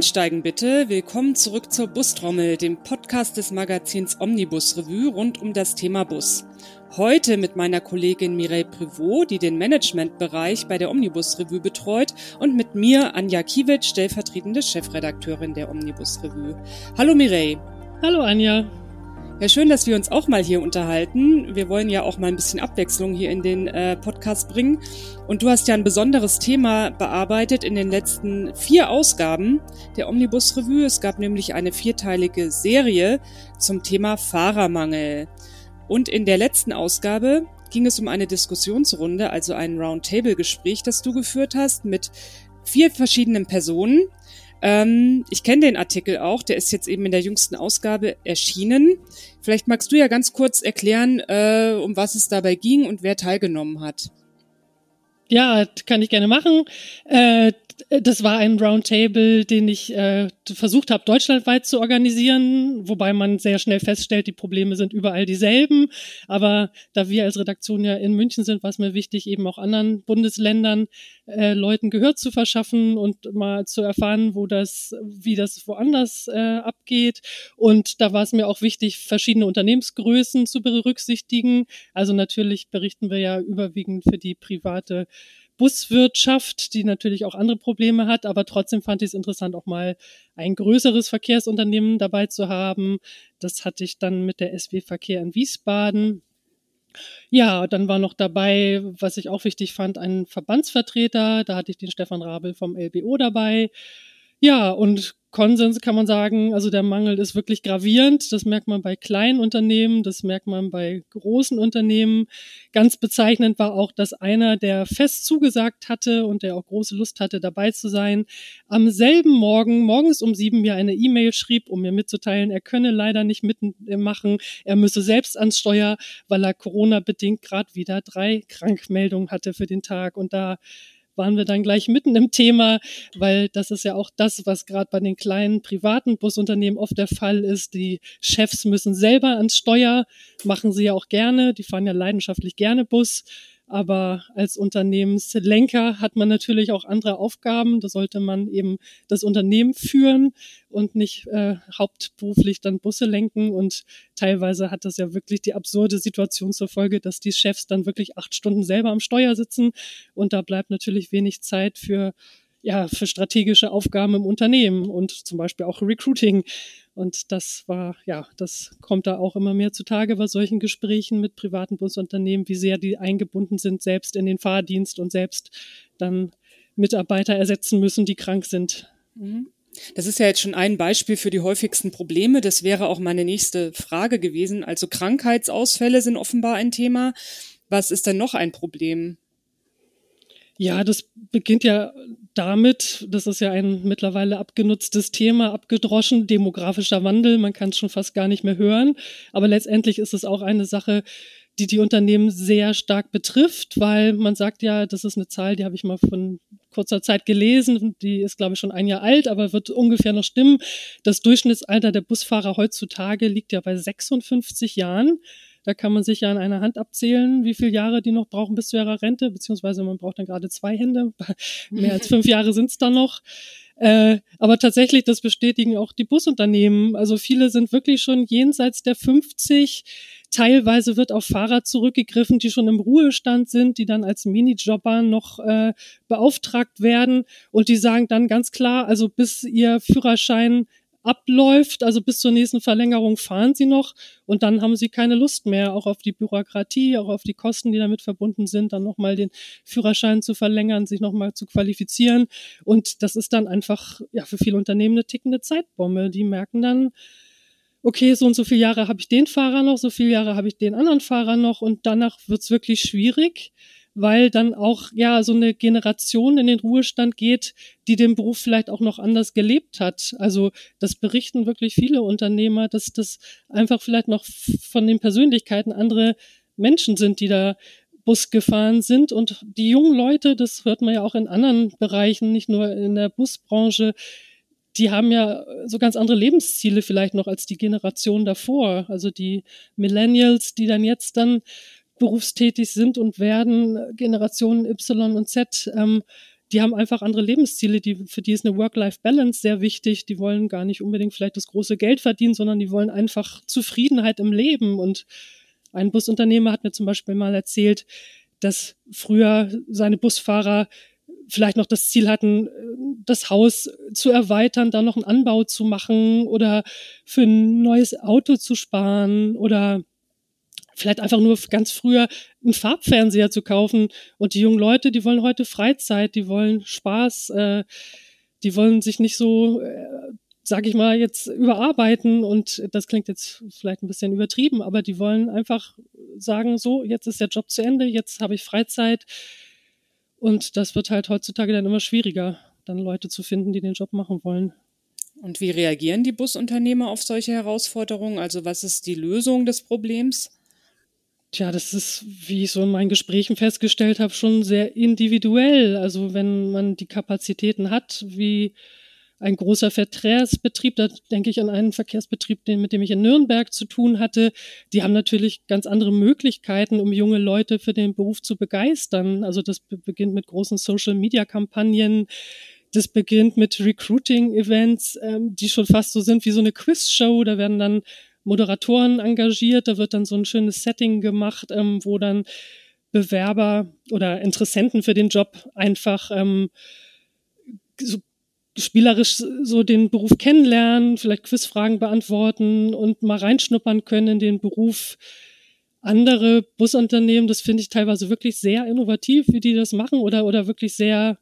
Einsteigen bitte. Willkommen zurück zur Bustrommel, dem Podcast des Magazins Omnibus Revue rund um das Thema Bus. Heute mit meiner Kollegin Mireille Privot, die den Managementbereich bei der Omnibus Revue betreut und mit mir Anja Kiewicz, stellvertretende Chefredakteurin der Omnibus Revue. Hallo Mireille. Hallo Anja. Ja, schön, dass wir uns auch mal hier unterhalten. Wir wollen ja auch mal ein bisschen Abwechslung hier in den äh, Podcast bringen. Und du hast ja ein besonderes Thema bearbeitet in den letzten vier Ausgaben der Omnibus Revue. Es gab nämlich eine vierteilige Serie zum Thema Fahrermangel. Und in der letzten Ausgabe ging es um eine Diskussionsrunde, also ein Roundtable-Gespräch, das du geführt hast mit vier verschiedenen Personen. Ähm, ich kenne den Artikel auch, der ist jetzt eben in der jüngsten Ausgabe erschienen. Vielleicht magst du ja ganz kurz erklären, äh, um was es dabei ging und wer teilgenommen hat. Ja, kann ich gerne machen. Äh, das war ein Roundtable, den ich äh, versucht habe, deutschlandweit zu organisieren, wobei man sehr schnell feststellt, die Probleme sind überall dieselben. Aber da wir als Redaktion ja in München sind, war es mir wichtig, eben auch anderen Bundesländern äh, Leuten Gehör zu verschaffen und mal zu erfahren, wo das, wie das woanders äh, abgeht. Und da war es mir auch wichtig, verschiedene Unternehmensgrößen zu berücksichtigen. Also natürlich berichten wir ja überwiegend für die private Buswirtschaft, die natürlich auch andere Probleme hat, aber trotzdem fand ich es interessant, auch mal ein größeres Verkehrsunternehmen dabei zu haben. Das hatte ich dann mit der SW Verkehr in Wiesbaden. Ja, dann war noch dabei, was ich auch wichtig fand, ein Verbandsvertreter. Da hatte ich den Stefan Rabel vom LBO dabei. Ja, und Konsens kann man sagen, also der Mangel ist wirklich gravierend. Das merkt man bei kleinen Unternehmen, das merkt man bei großen Unternehmen. Ganz bezeichnend war auch, dass einer, der fest zugesagt hatte und der auch große Lust hatte, dabei zu sein, am selben Morgen, morgens um sieben, mir eine E-Mail schrieb, um mir mitzuteilen, er könne leider nicht mitmachen, er müsse selbst ans Steuer, weil er Corona-bedingt gerade wieder drei Krankmeldungen hatte für den Tag. Und da waren wir dann gleich mitten im Thema, weil das ist ja auch das, was gerade bei den kleinen privaten Busunternehmen oft der Fall ist. Die Chefs müssen selber ans Steuer, machen sie ja auch gerne, die fahren ja leidenschaftlich gerne Bus. Aber als Unternehmenslenker hat man natürlich auch andere Aufgaben. Da sollte man eben das Unternehmen führen und nicht äh, hauptberuflich dann Busse lenken. Und teilweise hat das ja wirklich die absurde Situation zur Folge, dass die Chefs dann wirklich acht Stunden selber am Steuer sitzen. Und da bleibt natürlich wenig Zeit für ja, für strategische Aufgaben im Unternehmen und zum Beispiel auch Recruiting. Und das war, ja, das kommt da auch immer mehr zutage bei solchen Gesprächen mit privaten Busunternehmen, wie sehr die eingebunden sind, selbst in den Fahrdienst und selbst dann Mitarbeiter ersetzen müssen, die krank sind. Mhm. Das ist ja jetzt schon ein Beispiel für die häufigsten Probleme. Das wäre auch meine nächste Frage gewesen. Also Krankheitsausfälle sind offenbar ein Thema. Was ist denn noch ein Problem? Ja, das beginnt ja damit, das ist ja ein mittlerweile abgenutztes Thema, abgedroschen, demografischer Wandel, man kann es schon fast gar nicht mehr hören. Aber letztendlich ist es auch eine Sache, die die Unternehmen sehr stark betrifft, weil man sagt ja, das ist eine Zahl, die habe ich mal von kurzer Zeit gelesen, die ist glaube ich schon ein Jahr alt, aber wird ungefähr noch stimmen. Das Durchschnittsalter der Busfahrer heutzutage liegt ja bei 56 Jahren. Da kann man sich ja an einer Hand abzählen, wie viele Jahre die noch brauchen bis zu ihrer Rente, beziehungsweise man braucht dann gerade zwei Hände. Mehr als fünf Jahre sind es dann noch. Äh, aber tatsächlich, das bestätigen auch die Busunternehmen. Also viele sind wirklich schon jenseits der 50. Teilweise wird auf Fahrer zurückgegriffen, die schon im Ruhestand sind, die dann als Minijobber noch äh, beauftragt werden. Und die sagen dann ganz klar, also bis ihr Führerschein abläuft, also bis zur nächsten Verlängerung fahren sie noch und dann haben sie keine Lust mehr, auch auf die Bürokratie, auch auf die Kosten, die damit verbunden sind, dann nochmal den Führerschein zu verlängern, sich nochmal zu qualifizieren. Und das ist dann einfach ja für viele Unternehmen eine tickende Zeitbombe. Die merken dann, okay, so und so viele Jahre habe ich den Fahrer noch, so viele Jahre habe ich den anderen Fahrer noch und danach wird's wirklich schwierig weil dann auch ja so eine Generation in den Ruhestand geht, die den Beruf vielleicht auch noch anders gelebt hat. Also das berichten wirklich viele Unternehmer, dass das einfach vielleicht noch von den Persönlichkeiten andere Menschen sind, die da Bus gefahren sind und die jungen Leute, das hört man ja auch in anderen Bereichen, nicht nur in der Busbranche, die haben ja so ganz andere Lebensziele vielleicht noch als die Generation davor. Also die Millennials, die dann jetzt dann berufstätig sind und werden, Generationen Y und Z, ähm, die haben einfach andere Lebensziele, die, für die ist eine Work-Life-Balance sehr wichtig. Die wollen gar nicht unbedingt vielleicht das große Geld verdienen, sondern die wollen einfach Zufriedenheit im Leben. Und ein Busunternehmer hat mir zum Beispiel mal erzählt, dass früher seine Busfahrer vielleicht noch das Ziel hatten, das Haus zu erweitern, da noch einen Anbau zu machen oder für ein neues Auto zu sparen oder vielleicht einfach nur ganz früher einen Farbfernseher zu kaufen. Und die jungen Leute, die wollen heute Freizeit, die wollen Spaß, äh, die wollen sich nicht so, äh, sag ich mal, jetzt überarbeiten. Und das klingt jetzt vielleicht ein bisschen übertrieben, aber die wollen einfach sagen, so, jetzt ist der Job zu Ende, jetzt habe ich Freizeit. Und das wird halt heutzutage dann immer schwieriger, dann Leute zu finden, die den Job machen wollen. Und wie reagieren die Busunternehmer auf solche Herausforderungen? Also was ist die Lösung des Problems? Tja, das ist, wie ich so in meinen Gesprächen festgestellt habe, schon sehr individuell. Also wenn man die Kapazitäten hat, wie ein großer Verkehrsbetrieb, da denke ich an einen Verkehrsbetrieb, den, mit dem ich in Nürnberg zu tun hatte, die haben natürlich ganz andere Möglichkeiten, um junge Leute für den Beruf zu begeistern. Also das beginnt mit großen Social-Media-Kampagnen, das beginnt mit Recruiting-Events, ähm, die schon fast so sind wie so eine Quiz-Show. Da werden dann Moderatoren engagiert, da wird dann so ein schönes Setting gemacht, ähm, wo dann Bewerber oder Interessenten für den Job einfach ähm, so spielerisch so den Beruf kennenlernen, vielleicht Quizfragen beantworten und mal reinschnuppern können in den Beruf. Andere Busunternehmen, das finde ich teilweise wirklich sehr innovativ, wie die das machen oder, oder wirklich sehr,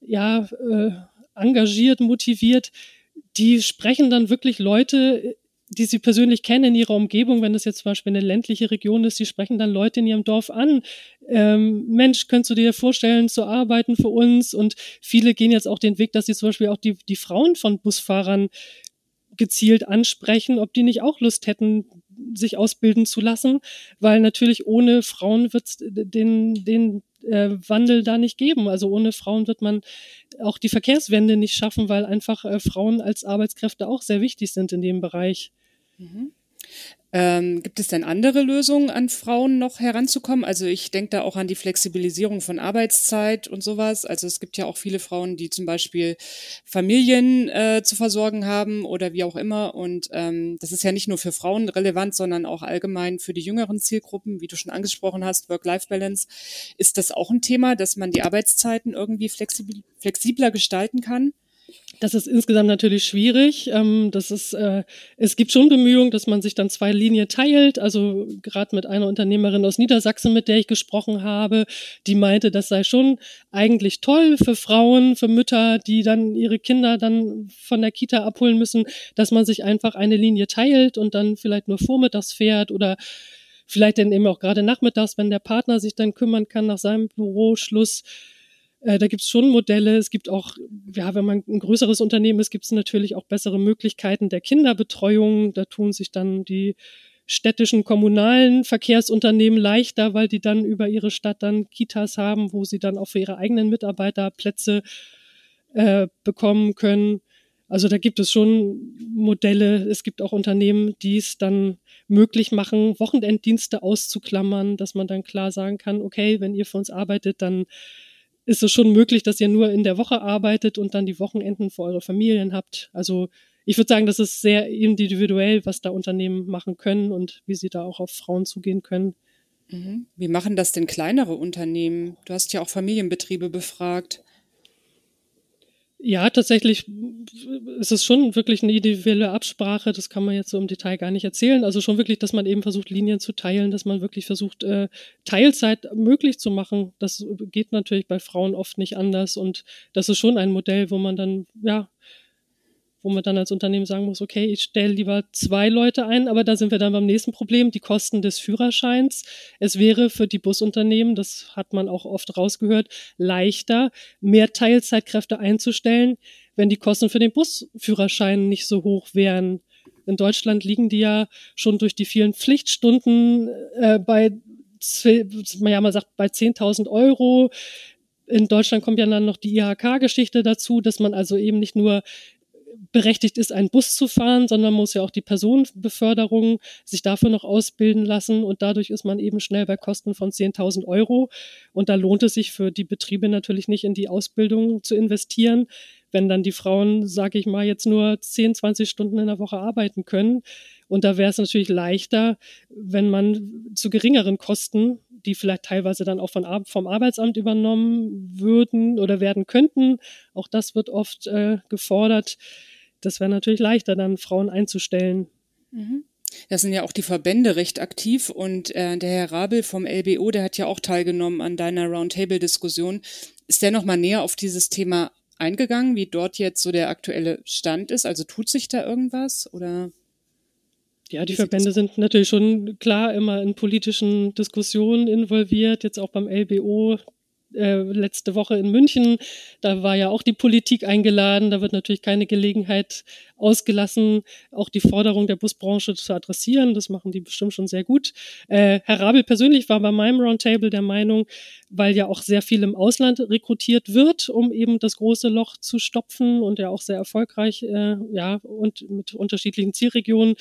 ja, äh, engagiert, motiviert. Die sprechen dann wirklich Leute die sie persönlich kennen in ihrer Umgebung, wenn das jetzt zum Beispiel eine ländliche Region ist, die sprechen dann Leute in ihrem Dorf an. Ähm, Mensch, könntest du dir vorstellen, zu arbeiten für uns? Und viele gehen jetzt auch den Weg, dass sie zum Beispiel auch die, die Frauen von Busfahrern gezielt ansprechen, ob die nicht auch Lust hätten, sich ausbilden zu lassen, weil natürlich ohne Frauen wird es den, den äh, Wandel da nicht geben. Also ohne Frauen wird man auch die Verkehrswende nicht schaffen, weil einfach äh, Frauen als Arbeitskräfte auch sehr wichtig sind in dem Bereich. Mhm. Ähm, gibt es denn andere Lösungen, an Frauen noch heranzukommen? Also ich denke da auch an die Flexibilisierung von Arbeitszeit und sowas. Also es gibt ja auch viele Frauen, die zum Beispiel Familien äh, zu versorgen haben oder wie auch immer. Und ähm, das ist ja nicht nur für Frauen relevant, sondern auch allgemein für die jüngeren Zielgruppen, wie du schon angesprochen hast, Work-Life-Balance. Ist das auch ein Thema, dass man die Arbeitszeiten irgendwie flexibler gestalten kann? Das ist insgesamt natürlich schwierig. Ähm, das ist, äh, es gibt schon Bemühungen, dass man sich dann zwei Linien teilt. Also gerade mit einer Unternehmerin aus Niedersachsen, mit der ich gesprochen habe, die meinte, das sei schon eigentlich toll für Frauen, für Mütter, die dann ihre Kinder dann von der Kita abholen müssen, dass man sich einfach eine Linie teilt und dann vielleicht nur vormittags fährt oder vielleicht dann eben auch gerade nachmittags, wenn der Partner sich dann kümmern kann nach seinem Büroschluss äh, da gibt es schon Modelle. Es gibt auch, ja, wenn man ein größeres Unternehmen ist, gibt es natürlich auch bessere Möglichkeiten der Kinderbetreuung. Da tun sich dann die städtischen kommunalen Verkehrsunternehmen leichter, weil die dann über ihre Stadt dann Kitas haben, wo sie dann auch für ihre eigenen Mitarbeiter Plätze äh, bekommen können. Also da gibt es schon Modelle. Es gibt auch Unternehmen, die es dann möglich machen, Wochenenddienste auszuklammern, dass man dann klar sagen kann, okay, wenn ihr für uns arbeitet, dann ist es schon möglich, dass ihr nur in der Woche arbeitet und dann die Wochenenden für eure Familien habt. Also ich würde sagen, das ist sehr individuell, was da Unternehmen machen können und wie sie da auch auf Frauen zugehen können. Mhm. Wie machen das denn kleinere Unternehmen? Du hast ja auch Familienbetriebe befragt. Ja, tatsächlich ist es schon wirklich eine individuelle Absprache. Das kann man jetzt so im Detail gar nicht erzählen. Also schon wirklich, dass man eben versucht, Linien zu teilen, dass man wirklich versucht, äh, Teilzeit möglich zu machen. Das geht natürlich bei Frauen oft nicht anders. Und das ist schon ein Modell, wo man dann, ja, wo man dann als Unternehmen sagen muss, okay, ich stelle lieber zwei Leute ein, aber da sind wir dann beim nächsten Problem, die Kosten des Führerscheins. Es wäre für die Busunternehmen, das hat man auch oft rausgehört, leichter, mehr Teilzeitkräfte einzustellen, wenn die Kosten für den Busführerschein nicht so hoch wären. In Deutschland liegen die ja schon durch die vielen Pflichtstunden äh, bei, ja, man sagt bei 10.000 Euro. In Deutschland kommt ja dann noch die IHK-Geschichte dazu, dass man also eben nicht nur berechtigt ist, einen Bus zu fahren, sondern muss ja auch die Personenbeförderung sich dafür noch ausbilden lassen und dadurch ist man eben schnell bei Kosten von 10.000 Euro und da lohnt es sich für die Betriebe natürlich nicht in die Ausbildung zu investieren, wenn dann die Frauen, sage ich mal, jetzt nur 10, 20 Stunden in der Woche arbeiten können. Und da wäre es natürlich leichter, wenn man zu geringeren Kosten, die vielleicht teilweise dann auch von, vom Arbeitsamt übernommen würden oder werden könnten, auch das wird oft äh, gefordert, das wäre natürlich leichter, dann Frauen einzustellen. Mhm. Da sind ja auch die Verbände recht aktiv und äh, der Herr Rabel vom LBO, der hat ja auch teilgenommen an deiner Roundtable-Diskussion. Ist der noch mal näher auf dieses Thema eingegangen, wie dort jetzt so der aktuelle Stand ist? Also tut sich da irgendwas oder? Ja, die Verbände sind natürlich schon klar immer in politischen Diskussionen involviert, jetzt auch beim LBO äh, letzte Woche in München. Da war ja auch die Politik eingeladen. Da wird natürlich keine Gelegenheit ausgelassen, auch die Forderung der Busbranche zu adressieren. Das machen die bestimmt schon sehr gut. Äh, Herr Rabel persönlich war bei meinem Roundtable der Meinung, weil ja auch sehr viel im Ausland rekrutiert wird, um eben das große Loch zu stopfen und ja auch sehr erfolgreich, äh, ja, und mit unterschiedlichen Zielregionen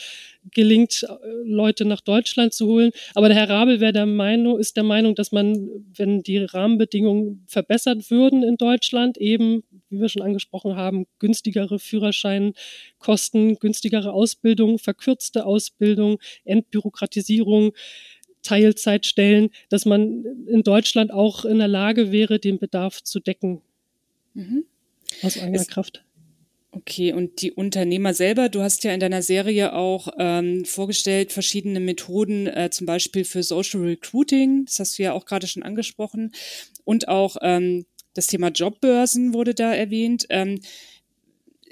gelingt, äh, Leute nach Deutschland zu holen. Aber der Herr Rabel wäre der Meinung, ist der Meinung, dass man, wenn die Rahmenbedingungen verbessert würden in Deutschland, eben, wie wir schon angesprochen haben, günstigere Führerschein, Kosten, günstigere Ausbildung, verkürzte Ausbildung, Entbürokratisierung, Teilzeitstellen, dass man in Deutschland auch in der Lage wäre, den Bedarf zu decken. Mhm. Aus eigener es, Kraft. Okay, und die Unternehmer selber, du hast ja in deiner Serie auch ähm, vorgestellt verschiedene Methoden, äh, zum Beispiel für Social Recruiting, das hast du ja auch gerade schon angesprochen, und auch ähm, das Thema Jobbörsen wurde da erwähnt. Ähm,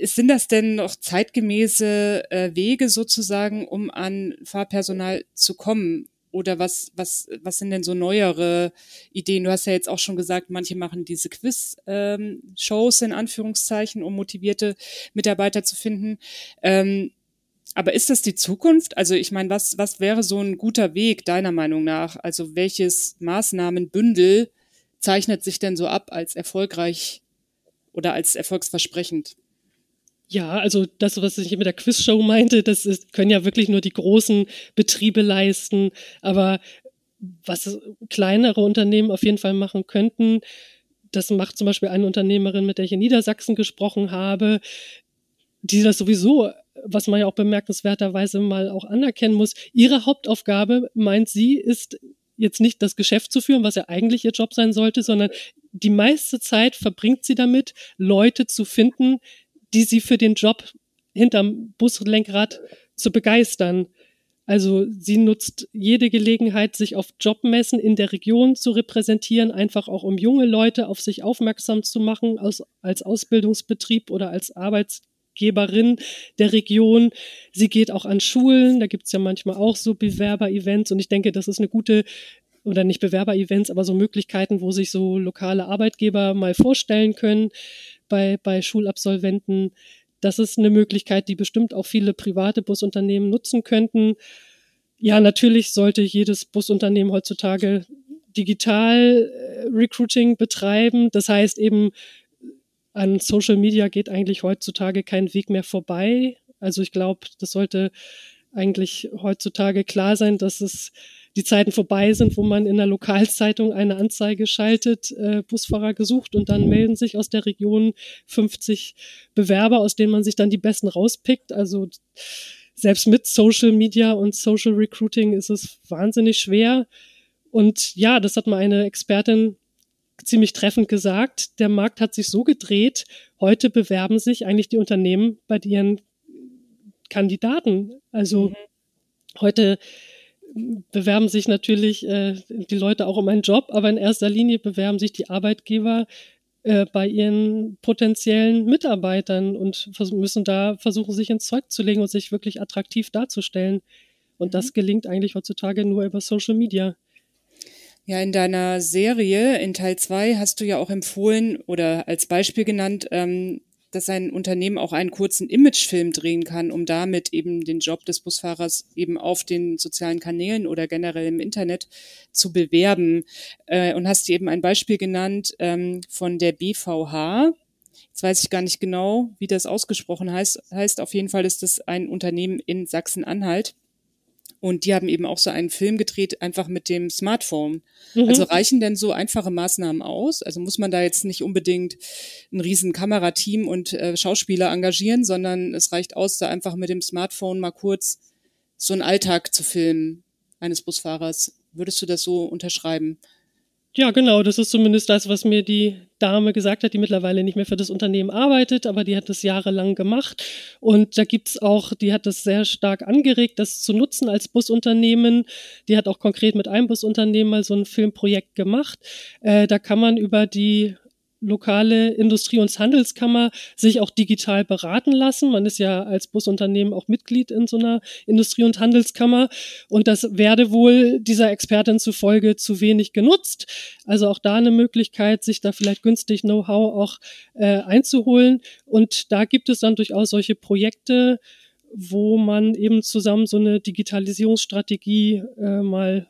sind das denn noch zeitgemäße äh, Wege sozusagen, um an Fahrpersonal zu kommen? Oder was, was, was sind denn so neuere Ideen? Du hast ja jetzt auch schon gesagt, manche machen diese Quiz-Shows ähm, in Anführungszeichen, um motivierte Mitarbeiter zu finden. Ähm, aber ist das die Zukunft? Also ich meine, was, was wäre so ein guter Weg deiner Meinung nach? Also welches Maßnahmenbündel zeichnet sich denn so ab als erfolgreich oder als erfolgsversprechend? Ja, also das, was ich mit der Quizshow meinte, das ist, können ja wirklich nur die großen Betriebe leisten. Aber was kleinere Unternehmen auf jeden Fall machen könnten, das macht zum Beispiel eine Unternehmerin, mit der ich in Niedersachsen gesprochen habe, die das sowieso, was man ja auch bemerkenswerterweise mal auch anerkennen muss, ihre Hauptaufgabe, meint sie, ist jetzt nicht das Geschäft zu führen, was ja eigentlich ihr Job sein sollte, sondern die meiste Zeit verbringt sie damit, Leute zu finden, die sie für den Job hinterm Buslenkrad zu begeistern. Also sie nutzt jede Gelegenheit, sich auf Jobmessen in der Region zu repräsentieren, einfach auch um junge Leute auf sich aufmerksam zu machen, als, als Ausbildungsbetrieb oder als Arbeitsgeberin der Region. Sie geht auch an Schulen, da gibt's ja manchmal auch so Bewerber-Events und ich denke, das ist eine gute oder nicht Bewerber-Events, aber so Möglichkeiten, wo sich so lokale Arbeitgeber mal vorstellen können bei, bei Schulabsolventen. Das ist eine Möglichkeit, die bestimmt auch viele private Busunternehmen nutzen könnten. Ja, natürlich sollte jedes Busunternehmen heutzutage digital äh, Recruiting betreiben. Das heißt eben, an Social Media geht eigentlich heutzutage kein Weg mehr vorbei. Also ich glaube, das sollte eigentlich heutzutage klar sein, dass es die Zeiten vorbei sind, wo man in der Lokalzeitung eine Anzeige schaltet, äh, Busfahrer gesucht und dann melden sich aus der Region 50 Bewerber, aus denen man sich dann die besten rauspickt. Also selbst mit Social Media und Social Recruiting ist es wahnsinnig schwer. Und ja, das hat mal eine Expertin ziemlich treffend gesagt. Der Markt hat sich so gedreht. Heute bewerben sich eigentlich die Unternehmen bei ihren Kandidaten. Also mhm. heute bewerben sich natürlich äh, die Leute auch um einen Job, aber in erster Linie bewerben sich die Arbeitgeber äh, bei ihren potenziellen Mitarbeitern und müssen da versuchen, sich ins Zeug zu legen und sich wirklich attraktiv darzustellen. Und mhm. das gelingt eigentlich heutzutage nur über Social Media. Ja, in deiner Serie, in Teil zwei hast du ja auch empfohlen oder als Beispiel genannt, ähm, dass ein Unternehmen auch einen kurzen Imagefilm drehen kann, um damit eben den Job des Busfahrers eben auf den sozialen Kanälen oder generell im Internet zu bewerben. Äh, und hast dir eben ein Beispiel genannt ähm, von der BVH. jetzt weiß ich gar nicht genau, wie das ausgesprochen heißt. Heißt auf jeden Fall ist das ein Unternehmen in Sachsen-Anhalt. Und die haben eben auch so einen Film gedreht, einfach mit dem Smartphone. Mhm. Also reichen denn so einfache Maßnahmen aus? Also muss man da jetzt nicht unbedingt ein riesen Kamerateam und äh, Schauspieler engagieren, sondern es reicht aus, da einfach mit dem Smartphone mal kurz so einen Alltag zu filmen eines Busfahrers. Würdest du das so unterschreiben? Ja, genau. Das ist zumindest das, was mir die Dame gesagt hat, die mittlerweile nicht mehr für das Unternehmen arbeitet, aber die hat das jahrelang gemacht. Und da gibt's auch, die hat das sehr stark angeregt, das zu nutzen als Busunternehmen. Die hat auch konkret mit einem Busunternehmen mal so ein Filmprojekt gemacht. Äh, da kann man über die lokale Industrie- und Handelskammer sich auch digital beraten lassen. Man ist ja als Busunternehmen auch Mitglied in so einer Industrie- und Handelskammer und das werde wohl dieser Expertin zufolge zu wenig genutzt. Also auch da eine Möglichkeit, sich da vielleicht günstig Know-how auch äh, einzuholen. Und da gibt es dann durchaus solche Projekte, wo man eben zusammen so eine Digitalisierungsstrategie äh, mal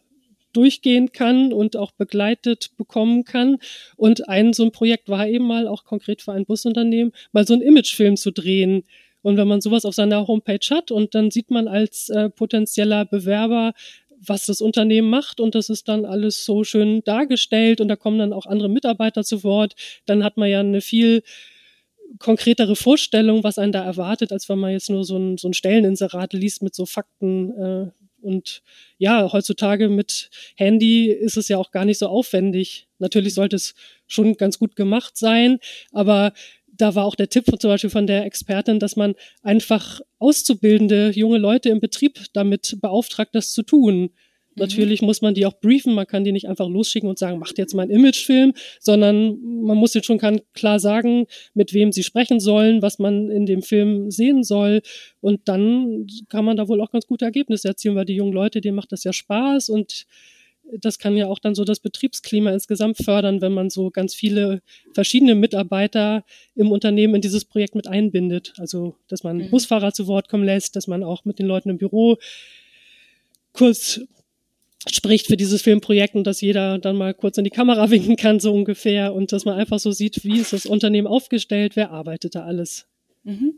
durchgehen kann und auch begleitet bekommen kann. Und ein so ein Projekt war eben mal auch konkret für ein Busunternehmen, mal so einen Imagefilm zu drehen. Und wenn man sowas auf seiner Homepage hat und dann sieht man als äh, potenzieller Bewerber, was das Unternehmen macht und das ist dann alles so schön dargestellt und da kommen dann auch andere Mitarbeiter zu Wort, dann hat man ja eine viel konkretere Vorstellung, was einen da erwartet, als wenn man jetzt nur so ein, so ein Stelleninserat liest mit so Fakten, äh, und ja, heutzutage mit Handy ist es ja auch gar nicht so aufwendig. Natürlich sollte es schon ganz gut gemacht sein, aber da war auch der Tipp zum Beispiel von der Expertin, dass man einfach auszubildende junge Leute im Betrieb damit beauftragt, das zu tun. Mhm. Natürlich muss man die auch briefen, man kann die nicht einfach losschicken und sagen, macht jetzt mal einen Imagefilm, sondern man muss jetzt schon klar sagen, mit wem sie sprechen sollen, was man in dem Film sehen soll. Und dann kann man da wohl auch ganz gute Ergebnisse erzielen, weil die jungen Leute, denen macht das ja Spaß und das kann ja auch dann so das Betriebsklima insgesamt fördern, wenn man so ganz viele verschiedene Mitarbeiter im Unternehmen in dieses Projekt mit einbindet. Also, dass man mhm. Busfahrer zu Wort kommen lässt, dass man auch mit den Leuten im Büro kurz spricht für dieses Filmprojekt und dass jeder dann mal kurz in die Kamera winken kann, so ungefähr, und dass man einfach so sieht, wie ist das Unternehmen aufgestellt, wer arbeitet da alles. Mhm.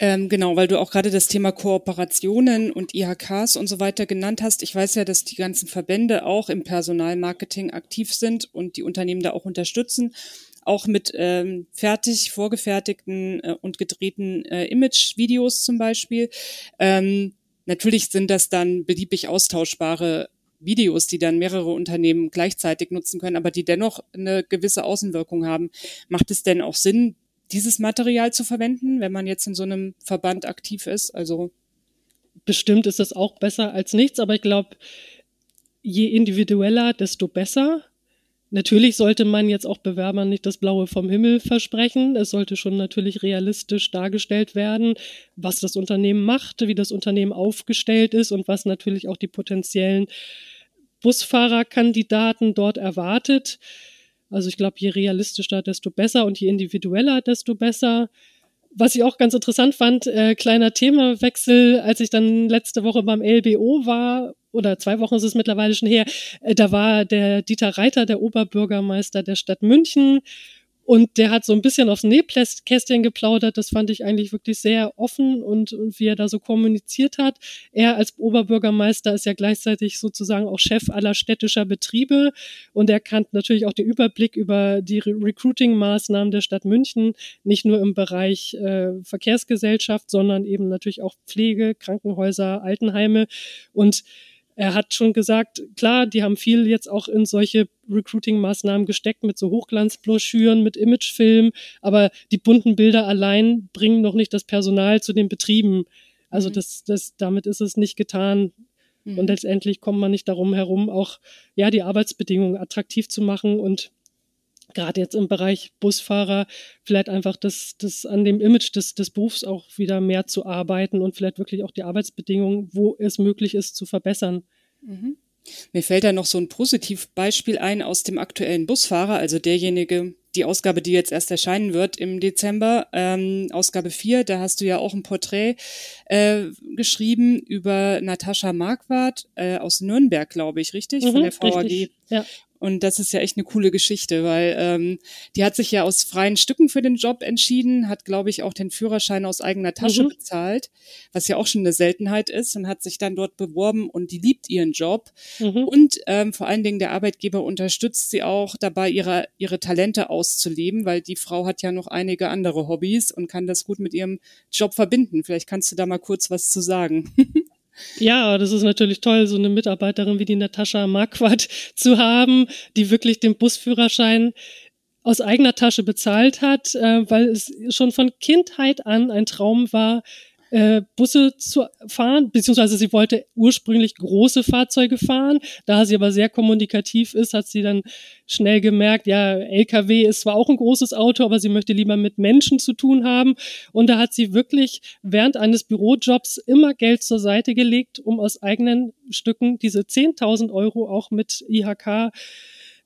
Ähm, genau, weil du auch gerade das Thema Kooperationen und IHKs und so weiter genannt hast. Ich weiß ja, dass die ganzen Verbände auch im Personalmarketing aktiv sind und die Unternehmen da auch unterstützen, auch mit ähm, fertig vorgefertigten äh, und gedrehten äh, Image-Videos zum Beispiel. Ähm, Natürlich sind das dann beliebig austauschbare Videos, die dann mehrere Unternehmen gleichzeitig nutzen können, aber die dennoch eine gewisse Außenwirkung haben. Macht es denn auch Sinn, dieses Material zu verwenden, wenn man jetzt in so einem Verband aktiv ist? Also bestimmt ist das auch besser als nichts, aber ich glaube, je individueller, desto besser. Natürlich sollte man jetzt auch Bewerbern nicht das Blaue vom Himmel versprechen. Es sollte schon natürlich realistisch dargestellt werden, was das Unternehmen macht, wie das Unternehmen aufgestellt ist und was natürlich auch die potenziellen Busfahrerkandidaten dort erwartet. Also ich glaube, je realistischer, desto besser und je individueller, desto besser. Was ich auch ganz interessant fand, äh, kleiner Themawechsel, als ich dann letzte Woche beim LBO war oder zwei Wochen ist es mittlerweile schon her, äh, da war der Dieter Reiter, der Oberbürgermeister der Stadt München. Und der hat so ein bisschen aufs Nähkästchen geplaudert. Das fand ich eigentlich wirklich sehr offen und, und wie er da so kommuniziert hat. Er als Oberbürgermeister ist ja gleichzeitig sozusagen auch Chef aller städtischer Betriebe und er kann natürlich auch den Überblick über die Re Recruiting-Maßnahmen der Stadt München, nicht nur im Bereich äh, Verkehrsgesellschaft, sondern eben natürlich auch Pflege, Krankenhäuser, Altenheime und er hat schon gesagt, klar, die haben viel jetzt auch in solche Recruiting-Maßnahmen gesteckt mit so Hochglanzbroschüren, mit Imagefilm, aber die bunten Bilder allein bringen noch nicht das Personal zu den Betrieben. Also mhm. das, das, damit ist es nicht getan. Mhm. Und letztendlich kommt man nicht darum herum, auch ja die Arbeitsbedingungen attraktiv zu machen und gerade jetzt im Bereich Busfahrer vielleicht einfach das, das an dem Image des, des Berufs auch wieder mehr zu arbeiten und vielleicht wirklich auch die Arbeitsbedingungen, wo es möglich ist, zu verbessern. Mhm. Mir fällt da noch so ein Positivbeispiel ein aus dem aktuellen Busfahrer, also derjenige, die Ausgabe, die jetzt erst erscheinen wird im Dezember, ähm, Ausgabe 4, da hast du ja auch ein Porträt äh, geschrieben über Natascha Marquardt äh, aus Nürnberg, glaube ich, richtig? Mhm, Von der VAG. Ja. Und das ist ja echt eine coole Geschichte, weil ähm, die hat sich ja aus freien Stücken für den Job entschieden, hat, glaube ich, auch den Führerschein aus eigener Tasche mhm. bezahlt, was ja auch schon eine Seltenheit ist, und hat sich dann dort beworben und die liebt ihren Job. Mhm. Und ähm, vor allen Dingen der Arbeitgeber unterstützt sie auch dabei, ihre, ihre Talente auszuleben, weil die Frau hat ja noch einige andere Hobbys und kann das gut mit ihrem Job verbinden. Vielleicht kannst du da mal kurz was zu sagen. Ja, das ist natürlich toll, so eine Mitarbeiterin wie die Natascha Marquardt zu haben, die wirklich den Busführerschein aus eigener Tasche bezahlt hat, äh, weil es schon von Kindheit an ein Traum war, äh, Busse zu fahren, beziehungsweise sie wollte ursprünglich große Fahrzeuge fahren. Da sie aber sehr kommunikativ ist, hat sie dann schnell gemerkt, ja, LKW ist zwar auch ein großes Auto, aber sie möchte lieber mit Menschen zu tun haben. Und da hat sie wirklich während eines Bürojobs immer Geld zur Seite gelegt, um aus eigenen Stücken diese 10.000 Euro auch mit IHK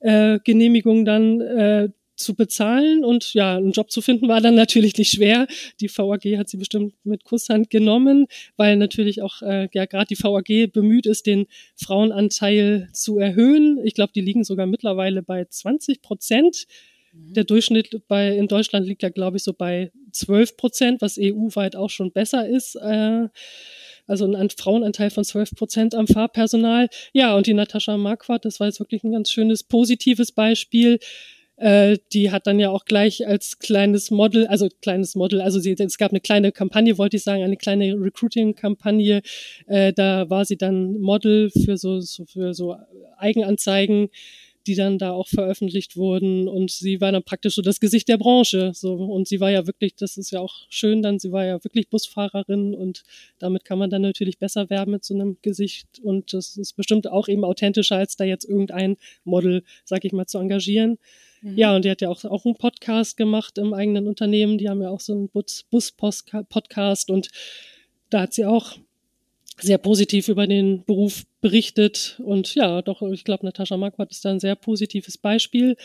äh, Genehmigung dann äh, zu bezahlen und ja, einen Job zu finden war dann natürlich nicht schwer. Die VAG hat sie bestimmt mit Kusshand genommen, weil natürlich auch äh, ja gerade die VAG bemüht ist, den Frauenanteil zu erhöhen. Ich glaube, die liegen sogar mittlerweile bei 20 Prozent. Mhm. Der Durchschnitt bei in Deutschland liegt ja, glaube ich, so bei 12 Prozent, was EU-weit auch schon besser ist. Äh, also ein Frauenanteil von 12 Prozent am Fahrpersonal. Ja, und die Natascha Marquardt, das war jetzt wirklich ein ganz schönes positives Beispiel äh, die hat dann ja auch gleich als kleines Model, also kleines Model, also sie, es gab eine kleine Kampagne, wollte ich sagen, eine kleine Recruiting-Kampagne. Äh, da war sie dann Model für so, so für so Eigenanzeigen die dann da auch veröffentlicht wurden. Und sie war dann praktisch so das Gesicht der Branche so. Und sie war ja wirklich das ist ja auch schön dann sie war ja wirklich Busfahrerin und damit kann man dann natürlich besser werben mit so einem Gesicht. Und das ist bestimmt auch eben authentischer als da jetzt irgendein Model sag ich mal zu engagieren Mhm. Ja, und die hat ja auch, auch einen Podcast gemacht im eigenen Unternehmen. Die haben ja auch so einen Bus-Podcast und da hat sie auch sehr positiv über den Beruf berichtet. Und ja, doch, ich glaube, Natascha Marquardt ist da ein sehr positives Beispiel.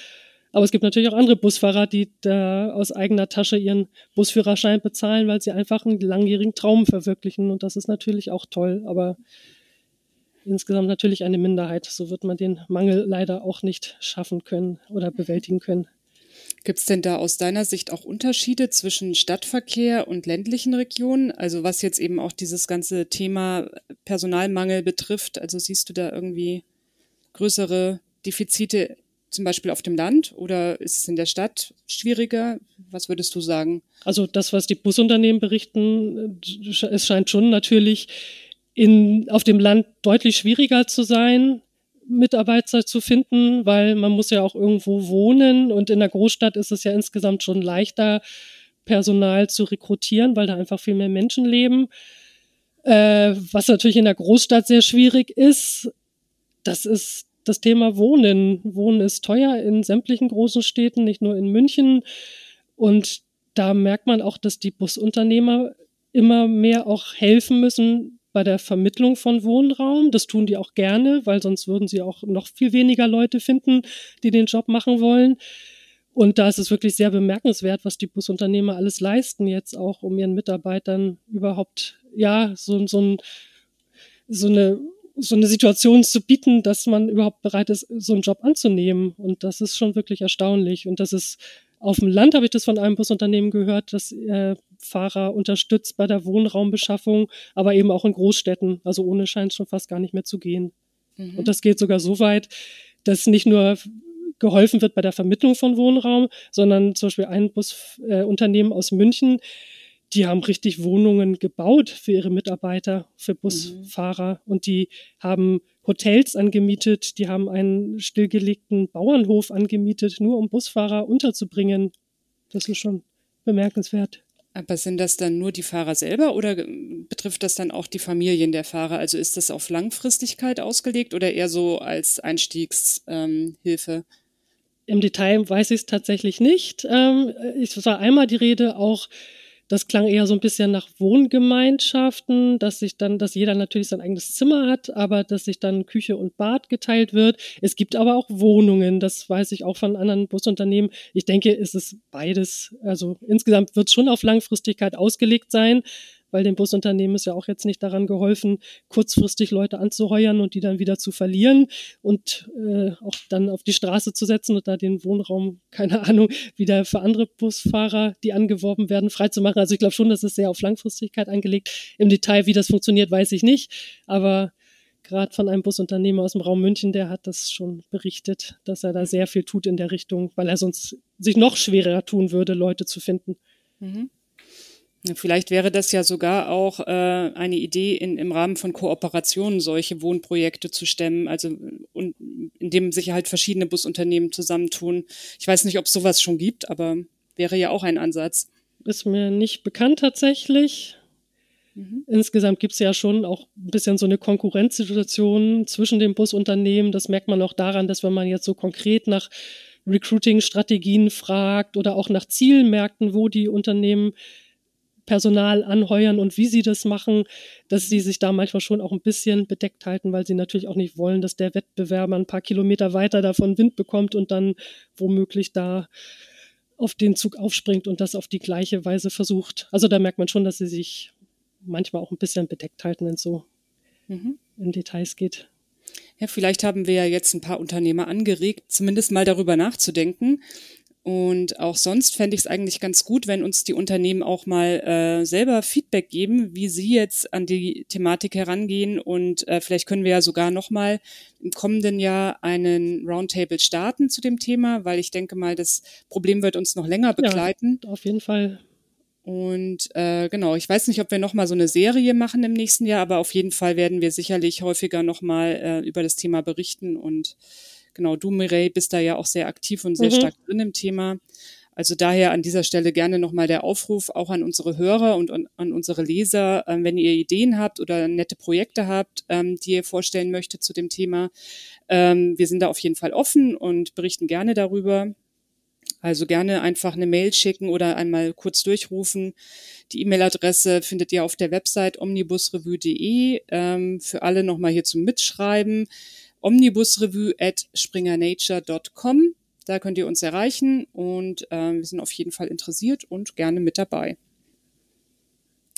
Aber es gibt natürlich auch andere Busfahrer, die da aus eigener Tasche ihren Busführerschein bezahlen, weil sie einfach einen langjährigen Traum verwirklichen. Und das ist natürlich auch toll. Aber insgesamt natürlich eine Minderheit. So wird man den Mangel leider auch nicht schaffen können oder bewältigen können. Gibt es denn da aus deiner Sicht auch Unterschiede zwischen Stadtverkehr und ländlichen Regionen? Also was jetzt eben auch dieses ganze Thema Personalmangel betrifft. Also siehst du da irgendwie größere Defizite zum Beispiel auf dem Land oder ist es in der Stadt schwieriger? Was würdest du sagen? Also das, was die Busunternehmen berichten, es scheint schon natürlich in, auf dem Land deutlich schwieriger zu sein, Mitarbeiter zu finden, weil man muss ja auch irgendwo wohnen und in der Großstadt ist es ja insgesamt schon leichter, Personal zu rekrutieren, weil da einfach viel mehr Menschen leben. Äh, was natürlich in der Großstadt sehr schwierig ist, das ist das Thema Wohnen. Wohnen ist teuer in sämtlichen großen Städten, nicht nur in München. Und da merkt man auch, dass die Busunternehmer immer mehr auch helfen müssen, bei der Vermittlung von Wohnraum. Das tun die auch gerne, weil sonst würden sie auch noch viel weniger Leute finden, die den Job machen wollen. Und da ist es wirklich sehr bemerkenswert, was die Busunternehmer alles leisten jetzt auch, um ihren Mitarbeitern überhaupt, ja, so, so, ein, so eine so eine Situation zu bieten, dass man überhaupt bereit ist, so einen Job anzunehmen. Und das ist schon wirklich erstaunlich. Und das ist auf dem Land habe ich das von einem Busunternehmen gehört, das äh, Fahrer unterstützt bei der Wohnraumbeschaffung, aber eben auch in Großstädten. Also ohne scheint es schon fast gar nicht mehr zu gehen. Mhm. Und das geht sogar so weit, dass nicht nur geholfen wird bei der Vermittlung von Wohnraum, sondern zum Beispiel ein Busunternehmen äh, aus München, die haben richtig Wohnungen gebaut für ihre Mitarbeiter, für Busfahrer mhm. und die haben Hotels angemietet, die haben einen stillgelegten Bauernhof angemietet, nur um Busfahrer unterzubringen. Das ist schon bemerkenswert. Aber sind das dann nur die Fahrer selber oder betrifft das dann auch die Familien der Fahrer? Also ist das auf Langfristigkeit ausgelegt oder eher so als Einstiegshilfe? Ähm, Im Detail weiß ich es tatsächlich nicht. Ähm, es war einmal die Rede auch das klang eher so ein bisschen nach Wohngemeinschaften, dass sich dann, dass jeder natürlich sein eigenes Zimmer hat, aber dass sich dann Küche und Bad geteilt wird. Es gibt aber auch Wohnungen, das weiß ich auch von anderen Busunternehmen. Ich denke, es ist beides. Also insgesamt wird es schon auf Langfristigkeit ausgelegt sein, weil dem Busunternehmen ist ja auch jetzt nicht daran geholfen, kurzfristig Leute anzuheuern und die dann wieder zu verlieren und äh, auch dann auf die Straße zu setzen und da den Wohnraum, keine Ahnung, wieder für andere Busfahrer, die angeworben werden, freizumachen. Also ich glaube schon, dass es sehr auf Langfristigkeit angelegt. Im Detail, wie das funktioniert, weiß ich nicht. Aber gerade von einem Busunternehmer aus dem Raum München, der hat das schon berichtet, dass er da sehr viel tut in der Richtung, weil er sonst sich noch schwerer tun würde, Leute zu finden. Mhm. Vielleicht wäre das ja sogar auch äh, eine Idee, in, im Rahmen von Kooperationen solche Wohnprojekte zu stemmen, also und in dem sich halt verschiedene Busunternehmen zusammentun. Ich weiß nicht, ob es sowas schon gibt, aber wäre ja auch ein Ansatz. Ist mir nicht bekannt tatsächlich. Mhm. Insgesamt gibt es ja schon auch ein bisschen so eine Konkurrenzsituation zwischen den Busunternehmen. Das merkt man auch daran, dass wenn man jetzt so konkret nach Recruiting-Strategien fragt oder auch nach Zielmärkten, wo die Unternehmen Personal anheuern und wie sie das machen, dass sie sich da manchmal schon auch ein bisschen bedeckt halten, weil sie natürlich auch nicht wollen, dass der Wettbewerber ein paar Kilometer weiter davon Wind bekommt und dann womöglich da auf den Zug aufspringt und das auf die gleiche Weise versucht. Also da merkt man schon, dass sie sich manchmal auch ein bisschen bedeckt halten, wenn es so mhm. in Details geht. Ja, vielleicht haben wir ja jetzt ein paar Unternehmer angeregt, zumindest mal darüber nachzudenken. Und auch sonst fände ich es eigentlich ganz gut, wenn uns die Unternehmen auch mal äh, selber Feedback geben, wie sie jetzt an die Thematik herangehen. Und äh, vielleicht können wir ja sogar noch mal im kommenden Jahr einen Roundtable starten zu dem Thema, weil ich denke mal, das Problem wird uns noch länger begleiten. Ja, auf jeden Fall. Und äh, genau, ich weiß nicht, ob wir nochmal so eine Serie machen im nächsten Jahr, aber auf jeden Fall werden wir sicherlich häufiger nochmal äh, über das Thema berichten. Und genau, du, Mireille, bist da ja auch sehr aktiv und sehr mhm. stark drin im Thema. Also daher an dieser Stelle gerne nochmal der Aufruf auch an unsere Hörer und an, unsere Leser, ähm, wenn ihr Ideen habt oder nette Projekte habt, ähm, die ihr vorstellen möchtet zu dem Thema. Ähm, wir sind da auf jeden Fall offen und berichten gerne darüber. Also gerne einfach eine Mail schicken oder einmal kurz durchrufen. Die E-Mail-Adresse findet ihr auf der Website omnibusrevue.de. Für alle nochmal hier zum Mitschreiben. Omnibusrevue at springernature.com. Da könnt ihr uns erreichen und äh, wir sind auf jeden Fall interessiert und gerne mit dabei.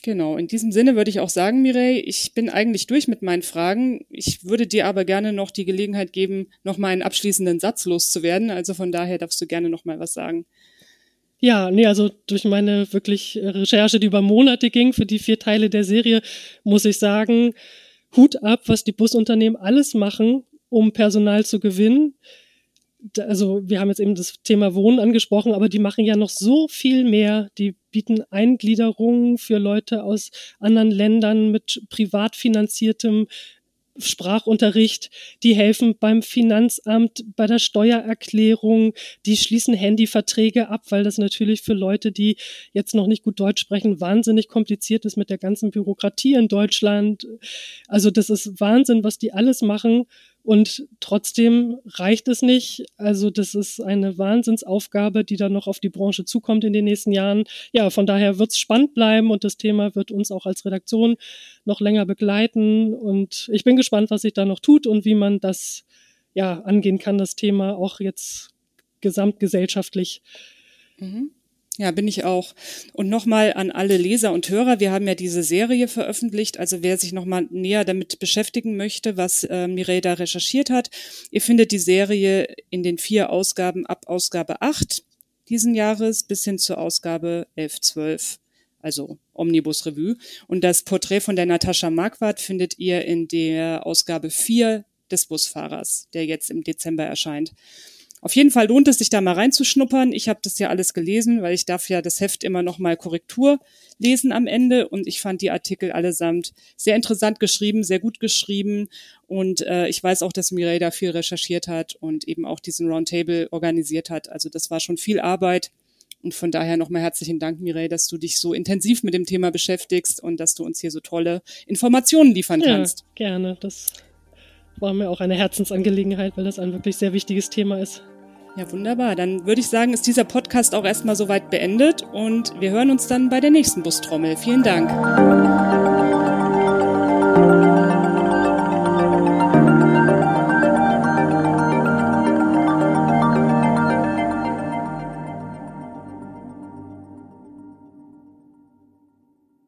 Genau, in diesem Sinne würde ich auch sagen, Mireille, ich bin eigentlich durch mit meinen Fragen. Ich würde dir aber gerne noch die Gelegenheit geben, noch mal einen abschließenden Satz loszuwerden. Also von daher darfst du gerne noch mal was sagen. Ja, nee, also durch meine wirklich Recherche, die über Monate ging für die vier Teile der Serie, muss ich sagen, Hut ab, was die Busunternehmen alles machen, um Personal zu gewinnen also wir haben jetzt eben das Thema Wohnen angesprochen, aber die machen ja noch so viel mehr. Die bieten Eingliederungen für Leute aus anderen Ländern mit privat finanziertem Sprachunterricht, die helfen beim Finanzamt, bei der Steuererklärung, die schließen Handyverträge ab, weil das natürlich für Leute, die jetzt noch nicht gut Deutsch sprechen, wahnsinnig kompliziert ist mit der ganzen Bürokratie in Deutschland. Also das ist Wahnsinn, was die alles machen. Und trotzdem reicht es nicht. Also das ist eine Wahnsinnsaufgabe, die dann noch auf die Branche zukommt in den nächsten Jahren. Ja, von daher wird es spannend bleiben und das Thema wird uns auch als Redaktion noch länger begleiten. Und ich bin gespannt, was sich da noch tut und wie man das ja angehen kann, das Thema auch jetzt gesamtgesellschaftlich. Mhm. Ja, bin ich auch. Und nochmal an alle Leser und Hörer, wir haben ja diese Serie veröffentlicht, also wer sich nochmal näher damit beschäftigen möchte, was äh, Mireille da recherchiert hat, ihr findet die Serie in den vier Ausgaben ab Ausgabe 8 diesen Jahres bis hin zur Ausgabe 11, 12, also Omnibus Revue. Und das Porträt von der Natascha Marquardt findet ihr in der Ausgabe 4 des Busfahrers, der jetzt im Dezember erscheint. Auf jeden Fall lohnt es sich da mal reinzuschnuppern. Ich habe das ja alles gelesen, weil ich darf ja das Heft immer noch mal Korrektur lesen am Ende und ich fand die Artikel allesamt sehr interessant geschrieben, sehr gut geschrieben und äh, ich weiß auch, dass Mireille da viel recherchiert hat und eben auch diesen Roundtable organisiert hat. Also das war schon viel Arbeit und von daher nochmal herzlichen Dank, Mireille, dass du dich so intensiv mit dem Thema beschäftigst und dass du uns hier so tolle Informationen liefern ja, kannst. Gerne, das war mir auch eine Herzensangelegenheit, weil das ein wirklich sehr wichtiges Thema ist. Ja, wunderbar. Dann würde ich sagen, ist dieser Podcast auch erstmal soweit beendet und wir hören uns dann bei der nächsten Bustrommel. Vielen Dank.